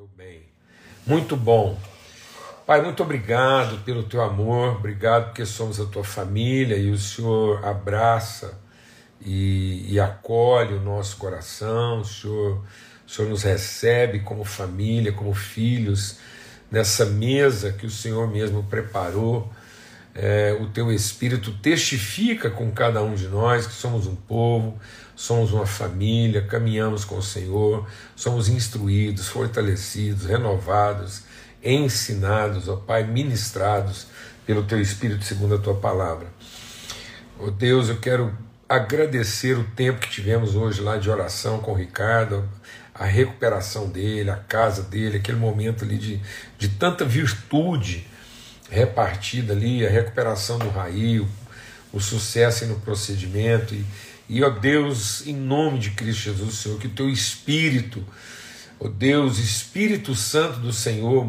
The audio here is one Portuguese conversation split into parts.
Meu bem. Muito bom. Pai, muito obrigado pelo teu amor, obrigado porque somos a tua família e o Senhor abraça e, e acolhe o nosso coração, o Senhor, o Senhor nos recebe como família, como filhos, nessa mesa que o Senhor mesmo preparou. É, o teu Espírito testifica com cada um de nós que somos um povo, somos uma família, caminhamos com o Senhor, somos instruídos, fortalecidos, renovados, ensinados, ó Pai, ministrados pelo Teu Espírito segundo a Tua palavra. Ó oh Deus, eu quero agradecer o tempo que tivemos hoje lá de oração com o Ricardo, a recuperação dele, a casa dele, aquele momento ali de, de tanta virtude repartida ali, a recuperação do Raí, o, o sucesso no procedimento. E, e, ó Deus, em nome de Cristo Jesus, Senhor, que o teu Espírito, ó Deus, Espírito Santo do Senhor,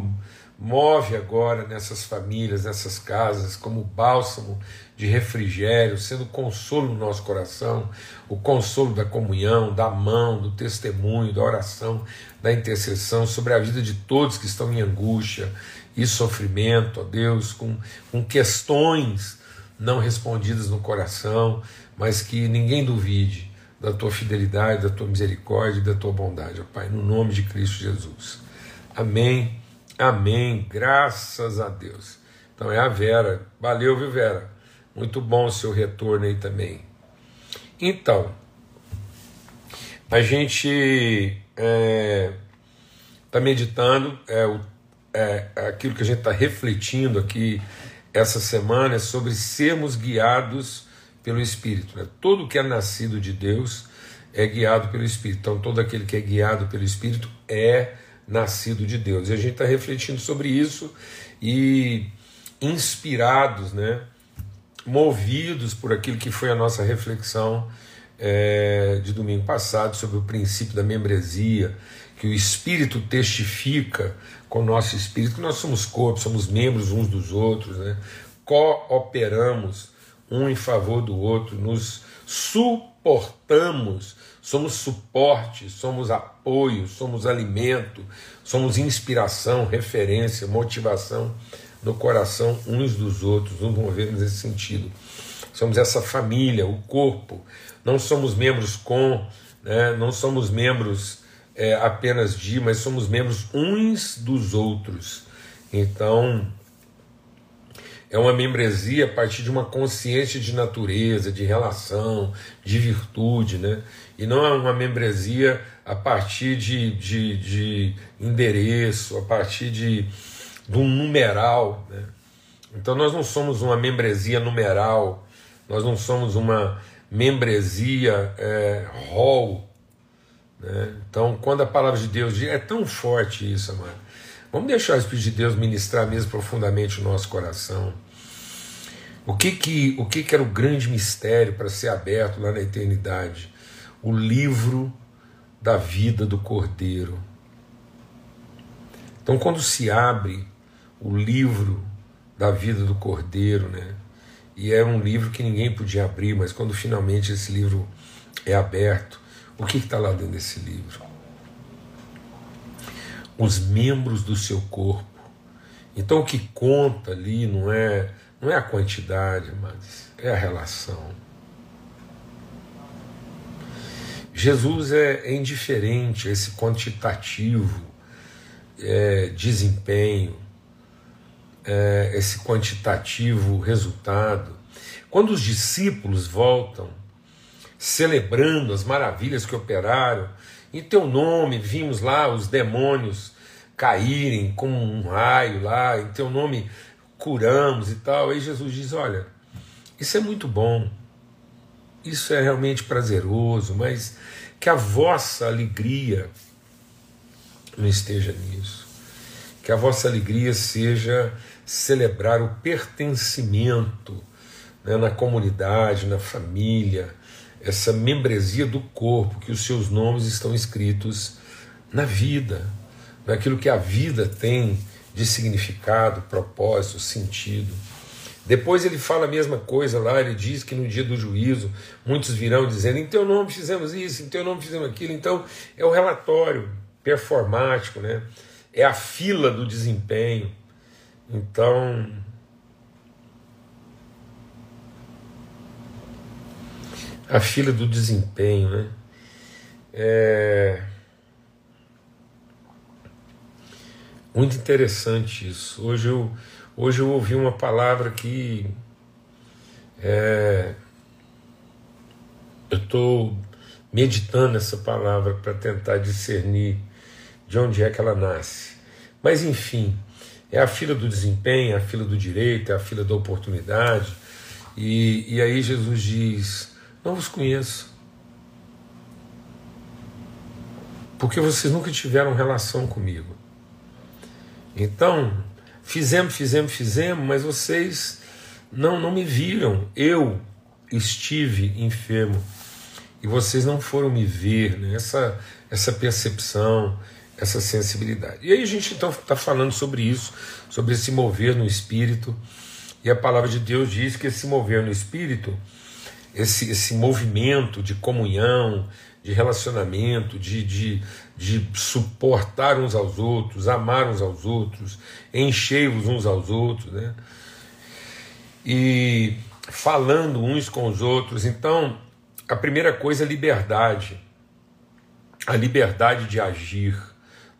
move agora nessas famílias, nessas casas, como bálsamo de refrigério, sendo consolo no nosso coração, o consolo da comunhão, da mão, do testemunho, da oração, da intercessão sobre a vida de todos que estão em angústia e sofrimento, ó Deus, com, com questões não respondidas no coração, mas que ninguém duvide da tua fidelidade, da tua misericórdia e da tua bondade, ó Pai, no nome de Cristo Jesus. Amém, amém, graças a Deus. Então é a Vera, valeu, viu, Vera? Muito bom o seu retorno aí também. Então, a gente está é, tá meditando, é, o, é, aquilo que a gente está refletindo aqui essa semana é sobre sermos guiados pelo Espírito. Né? Todo que é nascido de Deus é guiado pelo Espírito. Então, todo aquele que é guiado pelo Espírito é nascido de Deus. E a gente está refletindo sobre isso e inspirados, né? movidos por aquilo que foi a nossa reflexão é, de domingo passado sobre o princípio da membresia, que o Espírito testifica com o nosso Espírito, que nós somos corpo, somos membros uns dos outros, né? cooperamos um em favor do outro, nos suportamos, somos suporte, somos apoio, somos alimento, somos inspiração, referência, motivação no coração uns dos outros, nos movemos nesse sentido. Somos essa família, o corpo. Não somos membros com, né? não somos membros é, apenas de, mas somos membros uns dos outros. Então, é uma membresia a partir de uma consciência de natureza, de relação, de virtude, né? E não é uma membresia a partir de, de, de endereço, a partir de, de um numeral. Né? Então nós não somos uma membresia numeral, nós não somos uma membresia é, hall. Né? Então, quando a palavra de Deus diz, é tão forte isso, amado. Vamos deixar o Espírito de Deus ministrar mesmo profundamente o nosso coração. O que que, o que, que era o grande mistério para ser aberto lá na eternidade? O livro da vida do Cordeiro. Então, quando se abre o livro da vida do Cordeiro, né? E é um livro que ninguém podia abrir, mas quando finalmente esse livro é aberto, o que está lá dentro desse livro? Os membros do seu corpo. Então o que conta ali não é não é a quantidade, mas é a relação. Jesus é, é indiferente a esse quantitativo é, desempenho, é, esse quantitativo resultado. Quando os discípulos voltam celebrando as maravilhas que operaram, em teu nome vimos lá os demônios caírem como um raio lá, em teu nome curamos e tal. Aí Jesus diz: Olha, isso é muito bom, isso é realmente prazeroso, mas que a vossa alegria não esteja nisso. Que a vossa alegria seja celebrar o pertencimento né, na comunidade, na família, essa membresia do corpo, que os seus nomes estão escritos na vida, naquilo que a vida tem de significado, propósito, sentido. Depois ele fala a mesma coisa lá, ele diz que no dia do juízo muitos virão dizendo: em teu nome fizemos isso, em teu nome fizemos aquilo. Então é o relatório performático, né? É a fila do desempenho. Então, a fila do desempenho, né? É muito interessante isso. Hoje eu, hoje eu ouvi uma palavra que é, eu estou meditando essa palavra para tentar discernir de onde é que ela nasce. Mas enfim, é a fila do desempenho, é a fila do direito, é a fila da oportunidade. E, e aí Jesus diz: Não vos conheço. Porque vocês nunca tiveram relação comigo. Então, fizemos, fizemos, fizemos, mas vocês não, não me viram. Eu estive enfermo e vocês não foram me ver, né? essa, essa percepção, essa sensibilidade. E aí a gente então está falando sobre isso, sobre esse mover no espírito, e a palavra de Deus diz que esse mover no espírito, esse, esse movimento de comunhão, de relacionamento, de, de, de suportar uns aos outros, amar uns aos outros, encher-vos uns aos outros, né? E falando uns com os outros. Então, a primeira coisa é liberdade. A liberdade de agir.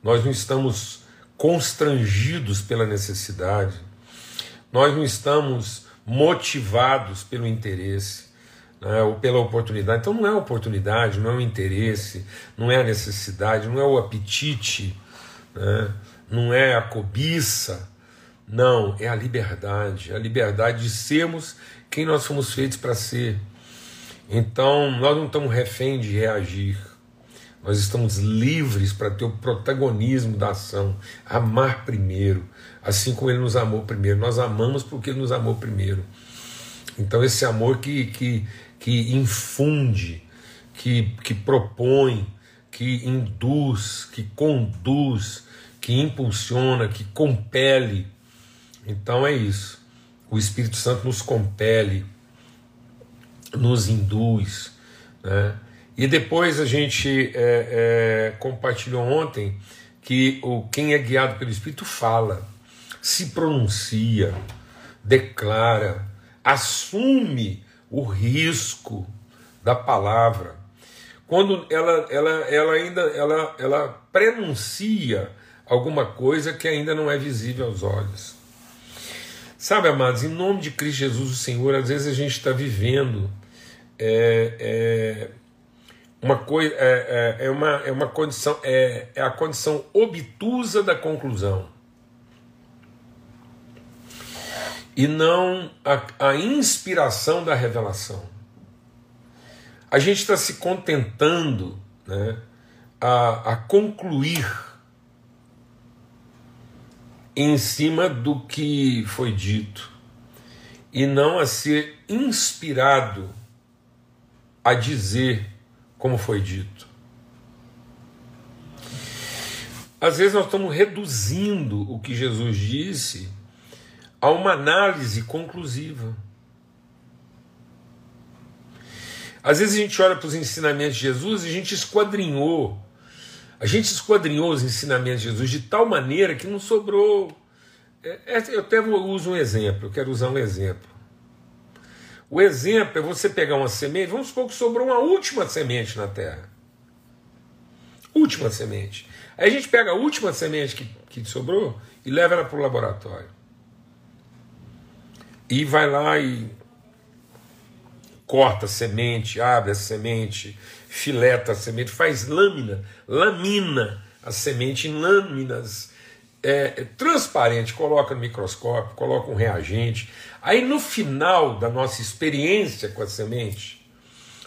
Nós não estamos constrangidos pela necessidade. Nós não estamos motivados pelo interesse né, ou pela oportunidade. Então não é oportunidade, não é o interesse, não é a necessidade, não é o apetite, né, não é a cobiça. Não, é a liberdade, a liberdade de sermos quem nós fomos feitos para ser. Então, nós não estamos refém de reagir. Nós estamos livres para ter o protagonismo da ação, amar primeiro, assim como ele nos amou primeiro. Nós amamos porque ele nos amou primeiro. Então, esse amor que, que, que infunde, que, que propõe, que induz, que conduz, que impulsiona, que compele. Então é isso. O Espírito Santo nos compele, nos induz. Né? E depois a gente é, é, compartilhou ontem que o, quem é guiado pelo Espírito fala, se pronuncia, declara, assume o risco da palavra. Quando ela, ela, ela ainda ela, ela prenuncia alguma coisa que ainda não é visível aos olhos. Sabe, amados, em nome de Cristo Jesus, o Senhor, às vezes a gente está vivendo é, é, uma coisa, é, é, é, uma, é uma condição, é, é a condição obtusa da conclusão. e não a, a inspiração da revelação. A gente está se contentando né, a, a concluir em cima do que foi dito e não a ser inspirado a dizer como foi dito. Às vezes nós estamos reduzindo o que Jesus disse a uma análise conclusiva. Às vezes a gente olha para os ensinamentos de Jesus e a gente esquadrinhou. A gente esquadrinhou os ensinamentos de Jesus de tal maneira que não sobrou. É, é, eu até uso um exemplo, eu quero usar um exemplo. O exemplo é você pegar uma semente, vamos supor que sobrou uma última semente na terra. Última semente. Aí a gente pega a última semente que, que sobrou e leva ela para o laboratório e vai lá e corta a semente, abre a semente, fileta a semente, faz lâmina, lamina a semente em lâminas é, transparente, coloca no microscópio, coloca um reagente. Aí no final da nossa experiência com a semente,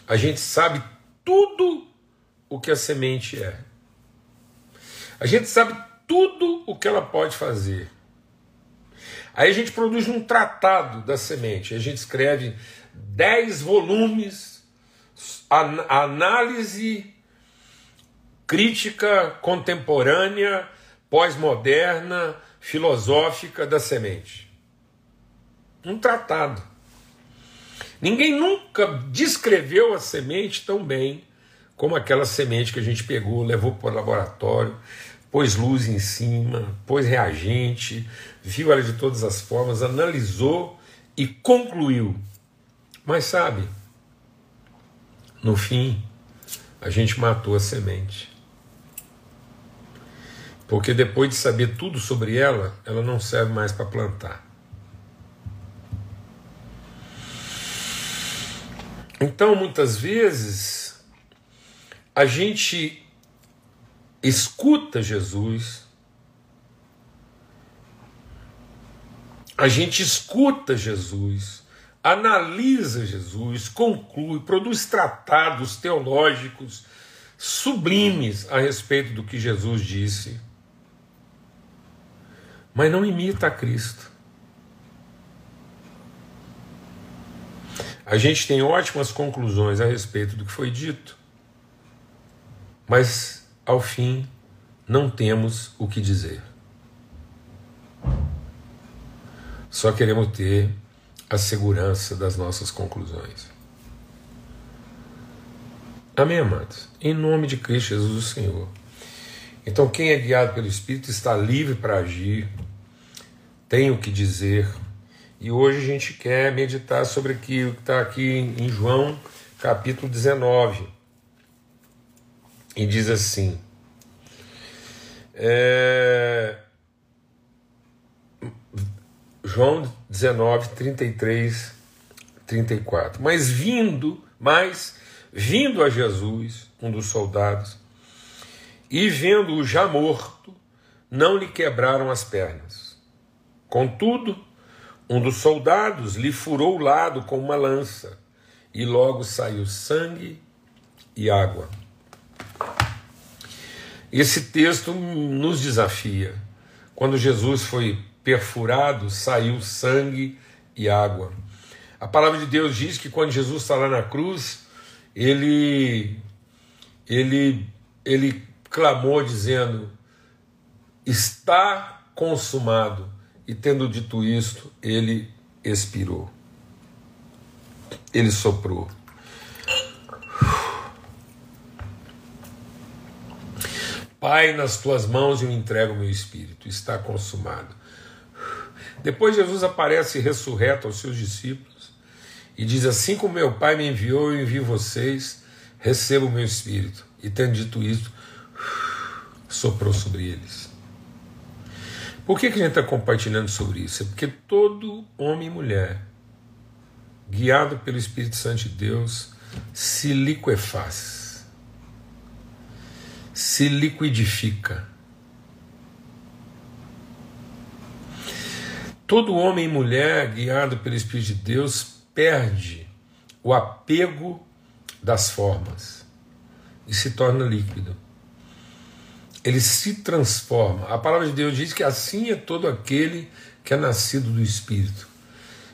a gente sabe tudo o que a semente é. A gente sabe tudo o que ela pode fazer. Aí a gente produz um tratado da semente, a gente escreve 10 volumes, análise crítica contemporânea, pós-moderna, filosófica da semente. Um tratado. Ninguém nunca descreveu a semente tão bem como aquela semente que a gente pegou, levou para o laboratório, pôs luz em cima, pôs reagente, viu ela de todas as formas, analisou e concluiu. Mas sabe, no fim, a gente matou a semente. Porque depois de saber tudo sobre ela, ela não serve mais para plantar. Então, muitas vezes, a gente escuta Jesus, a gente escuta Jesus, analisa Jesus, conclui, produz tratados teológicos sublimes a respeito do que Jesus disse, mas não imita a Cristo. A gente tem ótimas conclusões a respeito do que foi dito, mas ao fim não temos o que dizer. Só queremos ter a segurança das nossas conclusões. Amém, amados? Em nome de Cristo Jesus, o Senhor. Então, quem é guiado pelo Espírito está livre para agir, tem o que dizer, e hoje a gente quer meditar sobre aquilo que está aqui em João capítulo 19. E diz assim: é, João 19, 33, 34. Mas vindo, mas vindo a Jesus, um dos soldados, e vendo-o já morto, não lhe quebraram as pernas. Contudo, um dos soldados lhe furou o lado com uma lança, e logo saiu sangue e água. Esse texto nos desafia. Quando Jesus foi perfurado, saiu sangue e água. A palavra de Deus diz que quando Jesus está lá na cruz, ele ele ele clamou dizendo: "Está consumado". E tendo dito isto, ele expirou. Ele soprou. Pai, nas tuas mãos eu entrego o meu espírito, está consumado. Depois Jesus aparece ressurreto aos seus discípulos e diz: Assim como meu Pai me enviou, eu envio vocês, receba o meu espírito. E tendo dito isso, soprou sobre eles. Por que, que a gente está compartilhando sobre isso? É porque todo homem e mulher, guiado pelo Espírito Santo de Deus, se liquefaz, se liquidifica. Todo homem e mulher, guiado pelo Espírito de Deus, perde o apego das formas e se torna líquido ele se transforma. A palavra de Deus diz que assim é todo aquele que é nascido do Espírito.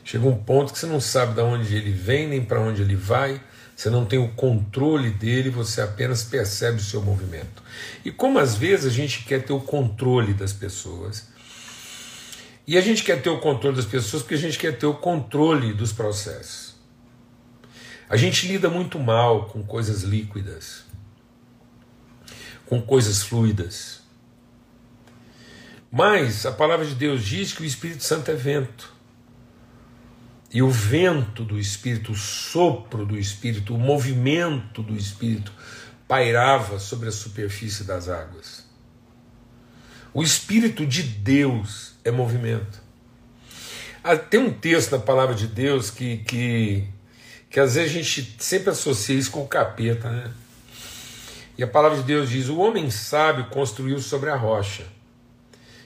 Chega um ponto que você não sabe de onde ele vem nem para onde ele vai, você não tem o controle dele, você apenas percebe o seu movimento. E como às vezes a gente quer ter o controle das pessoas, e a gente quer ter o controle das pessoas porque a gente quer ter o controle dos processos. A gente lida muito mal com coisas líquidas com coisas fluidas. Mas a palavra de Deus diz que o Espírito Santo é vento. E o vento do Espírito, o sopro do Espírito, o movimento do Espírito pairava sobre a superfície das águas. O Espírito de Deus é movimento. Ah, tem um texto na palavra de Deus que, que, que às vezes a gente sempre associa isso com o capeta, né? E a palavra de Deus diz: O homem sábio construiu sobre a rocha,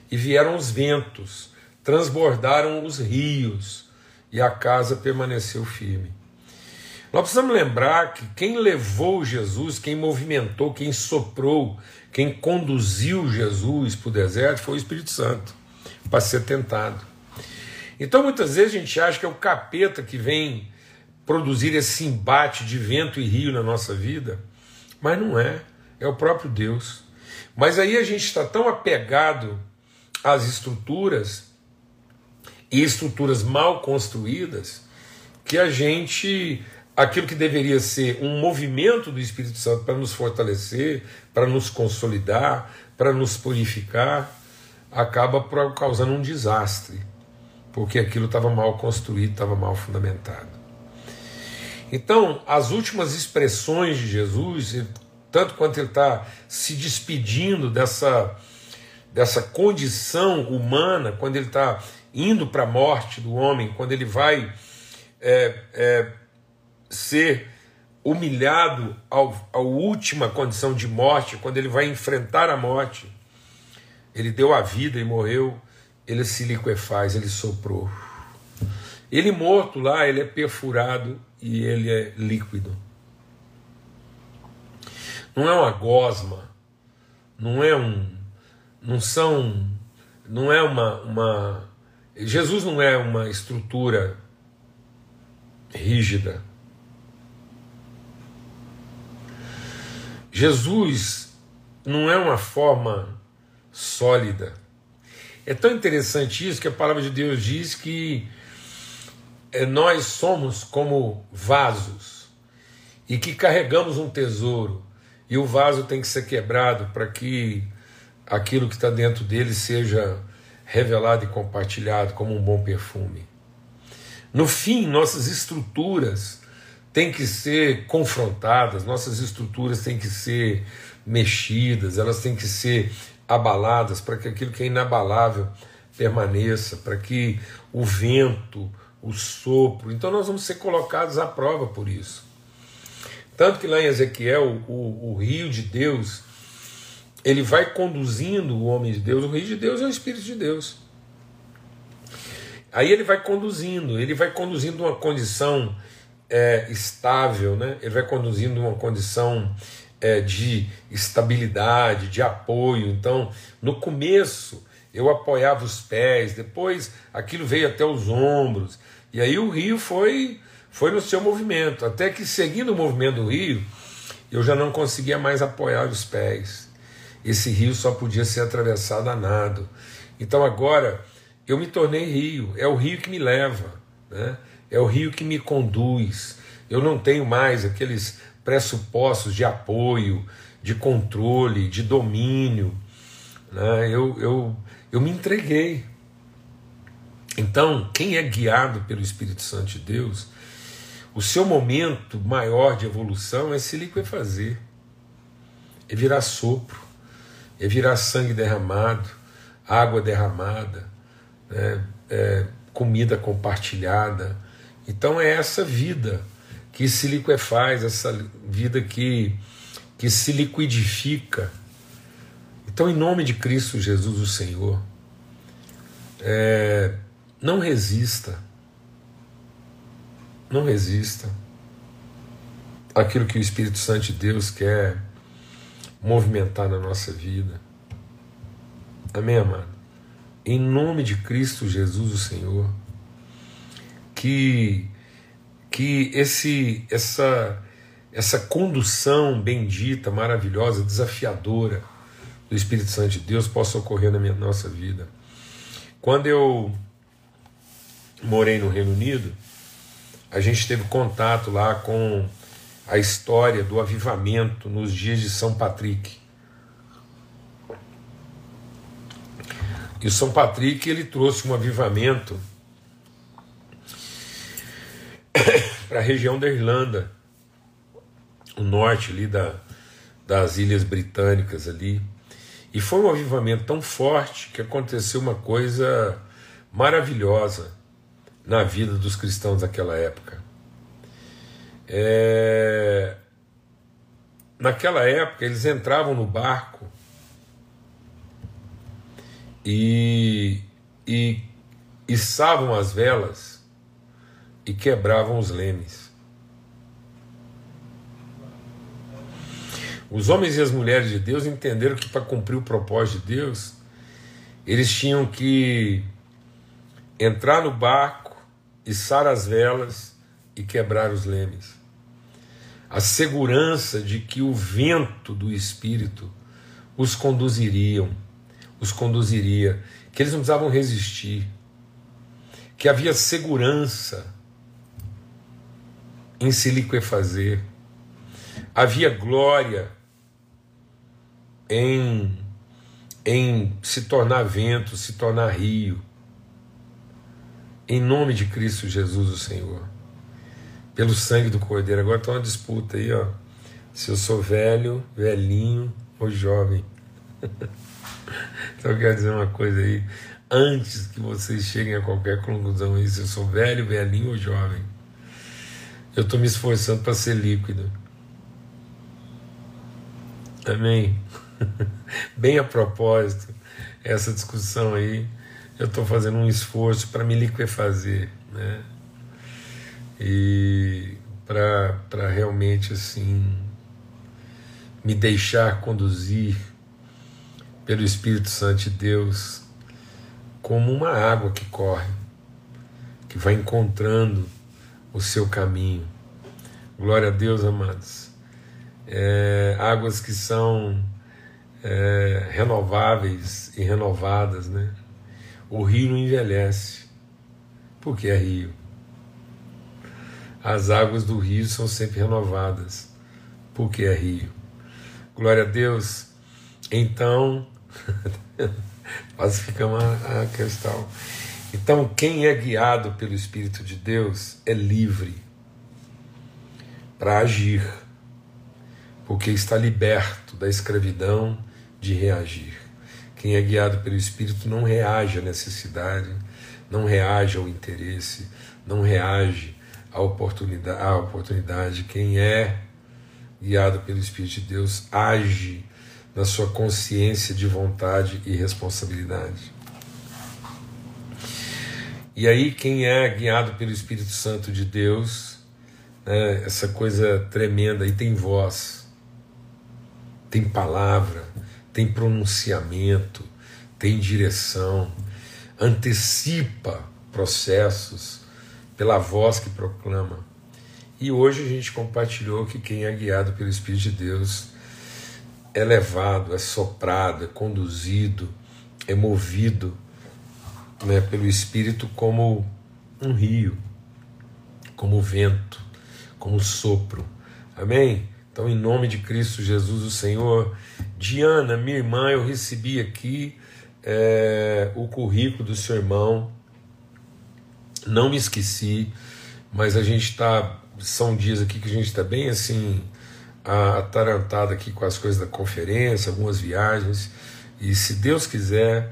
e vieram os ventos, transbordaram os rios, e a casa permaneceu firme. Nós precisamos lembrar que quem levou Jesus, quem movimentou, quem soprou, quem conduziu Jesus para o deserto foi o Espírito Santo, para ser tentado. Então muitas vezes a gente acha que é o capeta que vem produzir esse embate de vento e rio na nossa vida. Mas não é, é o próprio Deus. Mas aí a gente está tão apegado às estruturas e estruturas mal construídas que a gente aquilo que deveria ser um movimento do Espírito Santo para nos fortalecer, para nos consolidar, para nos purificar, acaba causando um desastre, porque aquilo estava mal construído, estava mal fundamentado. Então, as últimas expressões de Jesus, tanto quanto ele está se despedindo dessa, dessa condição humana, quando ele está indo para a morte do homem, quando ele vai é, é, ser humilhado ao, à última condição de morte, quando ele vai enfrentar a morte, ele deu a vida e morreu, ele se liquefaz, ele soprou. Ele morto lá, ele é perfurado e ele é líquido. Não é uma gosma, não é um, não são, não é uma, uma Jesus não é uma estrutura rígida. Jesus não é uma forma sólida. É tão interessante isso que a palavra de Deus diz que é, nós somos como vasos e que carregamos um tesouro e o vaso tem que ser quebrado para que aquilo que está dentro dele seja revelado e compartilhado como um bom perfume. No fim, nossas estruturas têm que ser confrontadas, nossas estruturas têm que ser mexidas, elas têm que ser abaladas para que aquilo que é inabalável permaneça, para que o vento, o sopro. Então nós vamos ser colocados à prova por isso. Tanto que lá em Ezequiel, o, o rio de Deus, ele vai conduzindo o homem de Deus. O rio de Deus é o Espírito de Deus. Aí ele vai conduzindo, ele vai conduzindo uma condição é, estável, né? ele vai conduzindo uma condição é, de estabilidade, de apoio. Então, no começo, eu apoiava os pés, depois aquilo veio até os ombros, e aí o rio foi, foi no seu movimento, até que seguindo o movimento do rio, eu já não conseguia mais apoiar os pés. Esse rio só podia ser atravessado a nado. Então agora eu me tornei rio, é o rio que me leva, né? é o rio que me conduz. Eu não tenho mais aqueles pressupostos de apoio, de controle, de domínio. Né? Eu, eu, eu me entreguei. Então, quem é guiado pelo Espírito Santo de Deus, o seu momento maior de evolução é se liquefazer, é virar sopro, é virar sangue derramado, água derramada, né? é comida compartilhada. Então é essa vida que se liquefaz, essa vida que, que se liquidifica. Então, em nome de Cristo Jesus, o Senhor, é, não resista. Não resista aquilo que o Espírito Santo de Deus quer movimentar na nossa vida. Amém, amado? Em nome de Cristo Jesus, o Senhor, que que esse essa essa condução bendita, maravilhosa, desafiadora do Espírito Santo de Deus possa ocorrer na minha nossa vida. Quando eu morei no Reino Unido, a gente teve contato lá com a história do avivamento nos dias de São Patrick. E o São Patrick ele trouxe um avivamento para a região da Irlanda, o norte ali da, das ilhas britânicas ali. E foi um avivamento tão forte que aconteceu uma coisa maravilhosa na vida dos cristãos daquela época. É... Naquela época, eles entravam no barco e, e içavam as velas e quebravam os lemes. Os homens e as mulheres de Deus entenderam que para cumprir o propósito de Deus, eles tinham que entrar no barco, içar as velas e quebrar os lemes. A segurança de que o vento do Espírito os conduziriam, os conduziria, que eles não precisavam resistir, que havia segurança em se liquefazer. Havia glória em, em se tornar vento, se tornar rio. Em nome de Cristo Jesus, o Senhor. Pelo sangue do Cordeiro. Agora está uma disputa aí, ó. Se eu sou velho, velhinho ou jovem. então eu quero dizer uma coisa aí. Antes que vocês cheguem a qualquer conclusão aí, se eu sou velho, velhinho ou jovem. Eu estou me esforçando para ser líquido. Amém. Bem a propósito, essa discussão aí, eu estou fazendo um esforço para me liquefazer, né? E para realmente assim me deixar conduzir pelo Espírito Santo de Deus como uma água que corre, que vai encontrando o seu caminho. Glória a Deus, amados. É, águas que são é, renováveis e renovadas, né? O rio não envelhece, porque é rio. As águas do rio são sempre renovadas, porque é rio. Glória a Deus. Então, quase fica uma a questão. Então, quem é guiado pelo Espírito de Deus é livre para agir, porque está liberto da escravidão de reagir. Quem é guiado pelo Espírito não reage à necessidade, não reage ao interesse, não reage à oportunidade. À oportunidade. Quem é guiado pelo Espírito de Deus age na sua consciência de vontade e responsabilidade. E aí, quem é guiado pelo Espírito Santo de Deus, né, essa coisa tremenda, aí tem voz, tem palavra, tem pronunciamento, tem direção, antecipa processos pela voz que proclama. E hoje a gente compartilhou que quem é guiado pelo Espírito de Deus é levado, é soprado, é conduzido, é movido né, pelo Espírito como um rio, como vento, como sopro. Amém? Então, em nome de Cristo Jesus, o Senhor, Diana, minha irmã, eu recebi aqui é, o currículo do seu irmão, não me esqueci, mas a gente está. São dias aqui que a gente está bem assim, atarantado aqui com as coisas da conferência, algumas viagens, e se Deus quiser,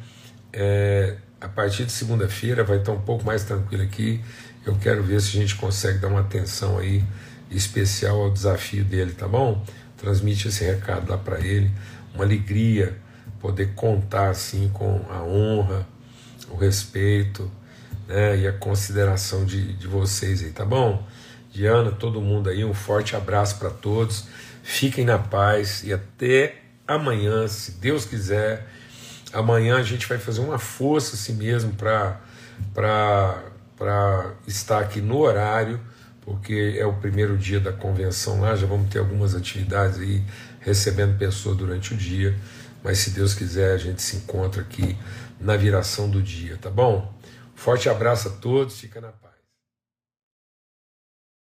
é, a partir de segunda-feira vai estar um pouco mais tranquilo aqui. Eu quero ver se a gente consegue dar uma atenção aí especial ao desafio dele, tá bom? Transmite esse recado lá para ele. Uma alegria poder contar assim com a honra, o respeito né, e a consideração de, de vocês aí, tá bom? Diana, todo mundo aí, um forte abraço para todos. Fiquem na paz e até amanhã, se Deus quiser. Amanhã a gente vai fazer uma força assim mesmo para estar aqui no horário, porque é o primeiro dia da convenção lá, já vamos ter algumas atividades aí, recebendo pessoas durante o dia, mas se Deus quiser a gente se encontra aqui na viração do dia, tá bom? Forte abraço a todos, fica na paz.